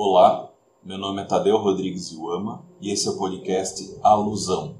Olá, meu nome é Tadeu Rodrigues Iuama e esse é o podcast Alusão.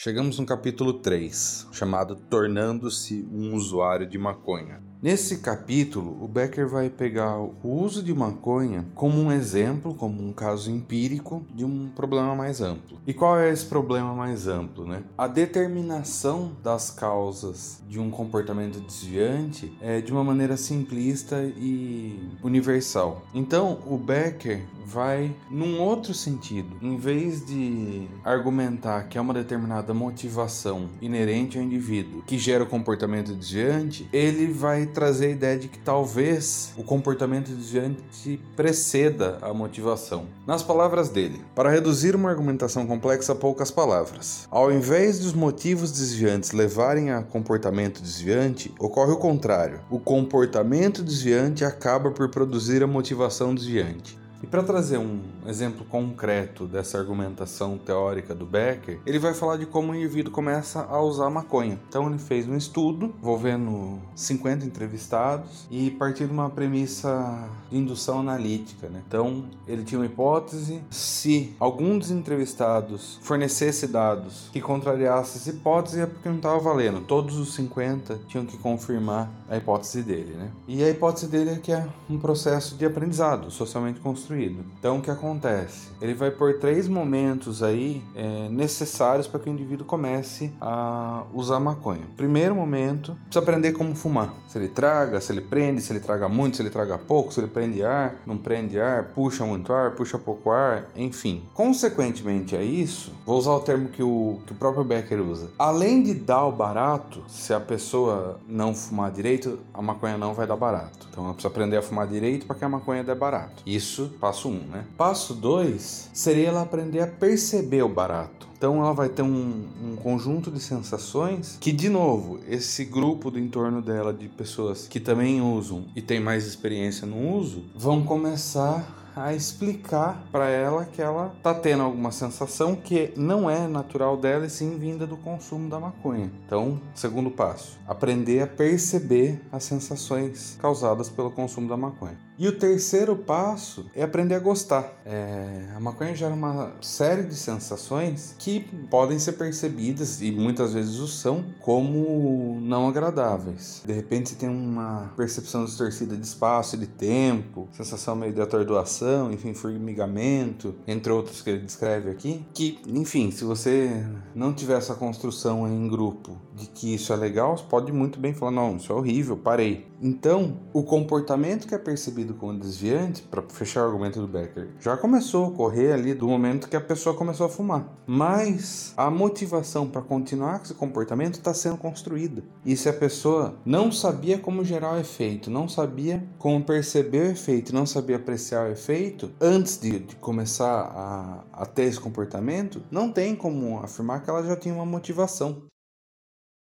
Chegamos no capítulo 3, chamado Tornando-se um usuário de maconha. Nesse capítulo, o Becker vai pegar o uso de maconha como um exemplo, como um caso empírico de um problema mais amplo. E qual é esse problema mais amplo, né? A determinação das causas de um comportamento desviante é de uma maneira simplista e universal. Então, o Becker vai num outro sentido. Em vez de argumentar que é uma determinada motivação inerente ao indivíduo que gera o comportamento desviante, ele vai trazer a ideia de que talvez o comportamento desviante preceda a motivação. Nas palavras dele, para reduzir uma argumentação complexa a poucas palavras, ao invés dos motivos desviantes levarem a comportamento desviante, ocorre o contrário. O comportamento desviante acaba por produzir a motivação desviante. Para trazer um exemplo concreto dessa argumentação teórica do Becker, ele vai falar de como o indivíduo começa a usar maconha. Então ele fez um estudo envolvendo 50 entrevistados e partiu de uma premissa de indução analítica. Né? Então ele tinha uma hipótese, se algum dos entrevistados fornecesse dados que contrariasse essa hipótese é porque não estava valendo. Todos os 50 tinham que confirmar a hipótese dele. Né? E a hipótese dele é que é um processo de aprendizado socialmente construído Então o que acontece? Ele vai por três momentos aí é, necessários para que o indivíduo comece a usar maconha. Primeiro momento, precisa aprender como fumar. Se ele traga, se ele prende, se ele traga muito, se ele traga pouco, se ele prende ar, não prende ar, puxa muito ar, puxa pouco ar, enfim. Consequentemente a isso, vou usar o termo que o, que o próprio Becker usa. Além de dar o barato, se a pessoa não fumar direito, a maconha não vai dar barato. Então ela precisa aprender a fumar direito para que a maconha dê barato. Isso Passo 1, um, né? Passo 2 seria ela aprender a perceber o barato. Então ela vai ter um, um, conjunto de sensações que, de novo, esse grupo do entorno dela de pessoas que também usam e tem mais experiência no uso, vão começar a explicar para ela que ela tá tendo alguma sensação que não é natural dela e sim vinda do consumo da maconha. Então, segundo passo, aprender a perceber as sensações causadas pelo consumo da maconha. E o terceiro passo é aprender a gostar. É, a maconha gera uma série de sensações que podem ser percebidas, e muitas vezes o são, como não agradáveis. De repente você tem uma percepção distorcida de espaço e de tempo, sensação meio de atordoação, enfim, formigamento, entre outros que ele descreve aqui. Que, enfim, se você não tiver essa construção em grupo de que isso é legal, você pode muito bem falar: não, isso é horrível, parei. Então, o comportamento que é percebido como desviante, para fechar o argumento do Becker, já começou a ocorrer ali do momento que a pessoa começou a fumar. Mas a motivação para continuar com esse comportamento está sendo construída. E se a pessoa não sabia como gerar o efeito, não sabia como perceber o efeito, não sabia apreciar o efeito, antes de, de começar a, a ter esse comportamento, não tem como afirmar que ela já tinha uma motivação.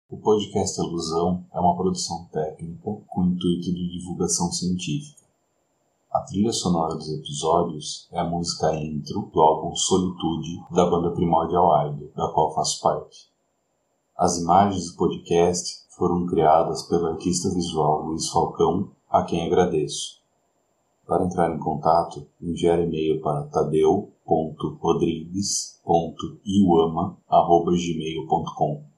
O podcast Alusão é uma produção técnica com intuito de divulgação científica. A trilha sonora dos episódios é a música intro do álbum Solitude da banda Primordial Idol, da qual faço parte. As imagens do podcast foram criadas pelo artista visual Luiz Falcão, a quem agradeço. Para entrar em contato, enviar e-mail para tadeu.rodrigues.iuama.gmail.com